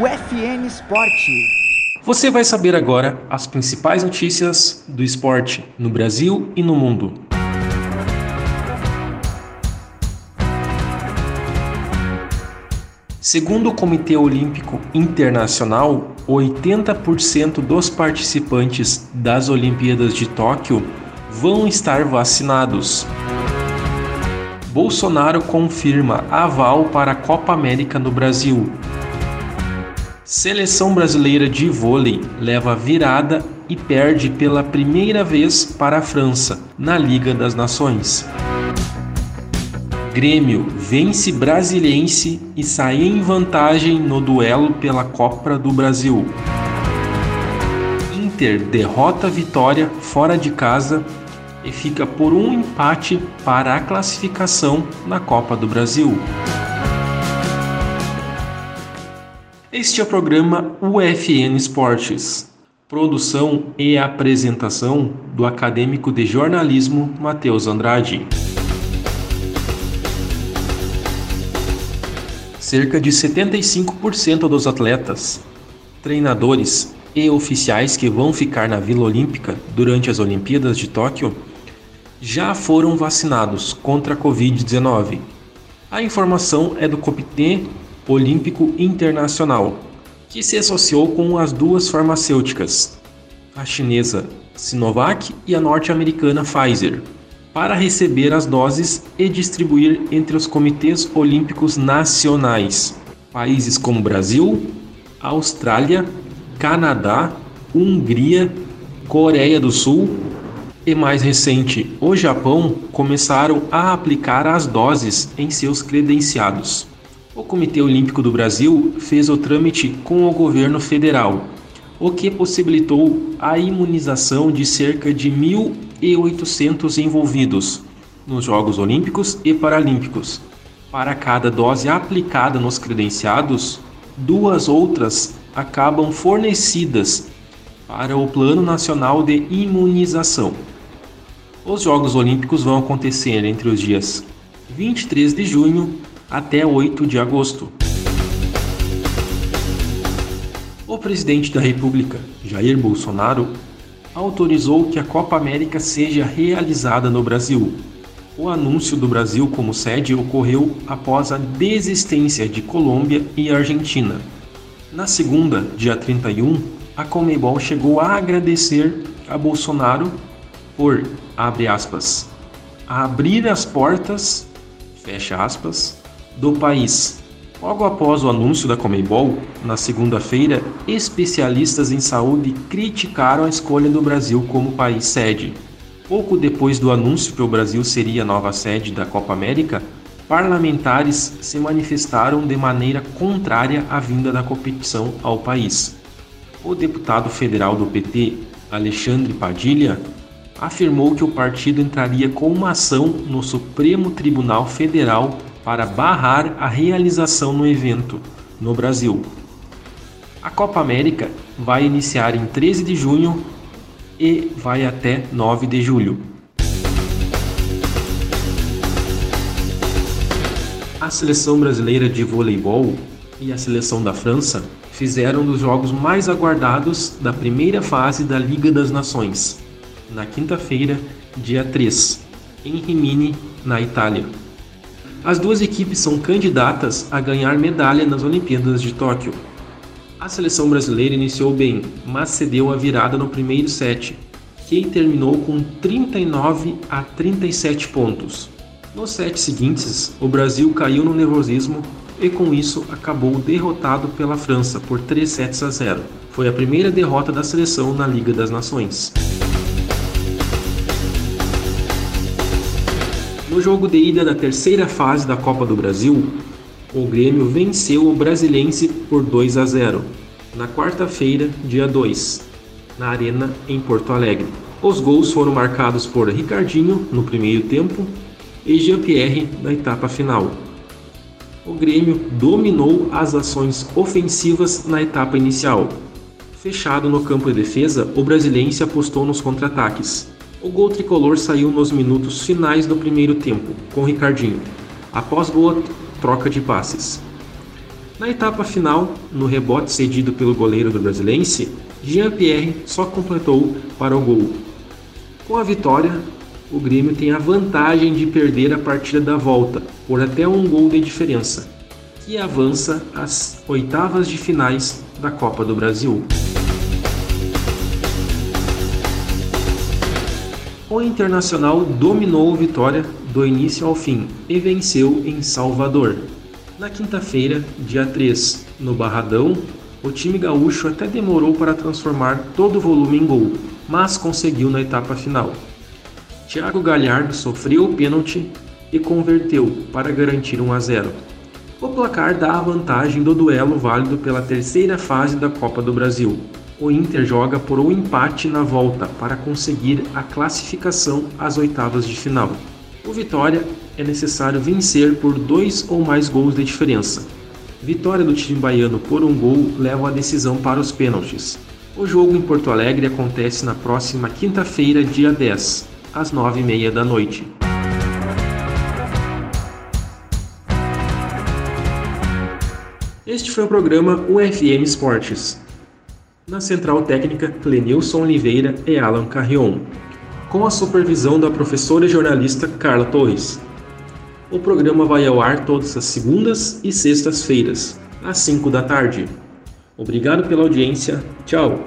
o FN Esporte. Você vai saber agora as principais notícias do esporte no Brasil e no mundo. Segundo o Comitê Olímpico Internacional, 80% dos participantes das Olimpíadas de Tóquio vão estar vacinados. Bolsonaro confirma aval para a Copa América no Brasil. Seleção brasileira de vôlei leva virada e perde pela primeira vez para a França na Liga das Nações. Grêmio vence Brasiliense e sai em vantagem no duelo pela Copa do Brasil. Inter derrota Vitória fora de casa e fica por um empate para a classificação na Copa do Brasil. Este é o programa UFN Esportes. Produção e apresentação do acadêmico de jornalismo Matheus Andrade. cerca de 75% dos atletas, treinadores e oficiais que vão ficar na Vila Olímpica durante as Olimpíadas de Tóquio já foram vacinados contra a Covid-19. A informação é do Comitê Olímpico Internacional, que se associou com as duas farmacêuticas, a chinesa Sinovac e a norte-americana Pfizer para receber as doses e distribuir entre os comitês olímpicos nacionais. Países como Brasil, Austrália, Canadá, Hungria, Coreia do Sul e mais recente, o Japão começaram a aplicar as doses em seus credenciados. O Comitê Olímpico do Brasil fez o trâmite com o governo federal, o que possibilitou a imunização de cerca de mil e 800 envolvidos nos Jogos Olímpicos e Paralímpicos. Para cada dose aplicada nos credenciados, duas outras acabam fornecidas para o Plano Nacional de Imunização. Os Jogos Olímpicos vão acontecer entre os dias 23 de junho até 8 de agosto. O presidente da República, Jair Bolsonaro, autorizou que a Copa América seja realizada no Brasil. O anúncio do Brasil como sede ocorreu após a desistência de Colômbia e Argentina. Na segunda, dia 31, a Comebol chegou a agradecer a Bolsonaro por, abre aspas, abrir as portas, fecha aspas, do país Logo após o anúncio da Comembol, na segunda-feira, especialistas em saúde criticaram a escolha do Brasil como país sede. Pouco depois do anúncio que o Brasil seria a nova sede da Copa América, parlamentares se manifestaram de maneira contrária à vinda da competição ao país. O deputado federal do PT, Alexandre Padilha, afirmou que o partido entraria com uma ação no Supremo Tribunal Federal para barrar a realização no evento no Brasil. A Copa América vai iniciar em 13 de junho e vai até 9 de julho. A seleção brasileira de voleibol e a seleção da França fizeram dos jogos mais aguardados da primeira fase da Liga das Nações, na quinta-feira, dia 3, em Rimini, na Itália. As duas equipes são candidatas a ganhar medalha nas Olimpíadas de Tóquio. A seleção brasileira iniciou bem, mas cedeu a virada no primeiro set, que terminou com 39 a 37 pontos. Nos sets seguintes, o Brasil caiu no nervosismo e com isso acabou derrotado pela França por 3 sets a 0. Foi a primeira derrota da seleção na Liga das Nações. No jogo de ida da terceira fase da Copa do Brasil, o Grêmio venceu o Brasiliense por 2 a 0 na quarta-feira, dia 2, na Arena em Porto Alegre. Os gols foram marcados por Ricardinho no primeiro tempo e Jean-Pierre na etapa final. O Grêmio dominou as ações ofensivas na etapa inicial. Fechado no campo de defesa, o Brasiliense apostou nos contra-ataques o gol tricolor saiu nos minutos finais do primeiro tempo, com Ricardinho, após boa troca de passes. Na etapa final, no rebote cedido pelo goleiro do Brasilense, Jean-Pierre só completou para o gol. Com a vitória, o Grêmio tem a vantagem de perder a partida da volta por até um gol de diferença, que avança às oitavas de finais da Copa do Brasil. O Internacional dominou o Vitória do início ao fim e venceu em Salvador. Na quinta-feira, dia 3, no Barradão, o time gaúcho até demorou para transformar todo o volume em gol, mas conseguiu na etapa final. Thiago Galhardo sofreu o pênalti e converteu para garantir 1 a 0. O placar dá a vantagem do duelo válido pela terceira fase da Copa do Brasil. O Inter joga por um empate na volta para conseguir a classificação às oitavas de final. O Vitória é necessário vencer por dois ou mais gols de diferença. Vitória do time baiano por um gol leva a decisão para os pênaltis. O jogo em Porto Alegre acontece na próxima quinta-feira, dia 10, às nove e meia da noite. Este foi o programa UFM Esportes. Na central técnica, Clenilson Oliveira e Alan Carrion, com a supervisão da professora e jornalista Carla Torres. O programa vai ao ar todas as segundas e sextas-feiras, às 5 da tarde. Obrigado pela audiência. Tchau!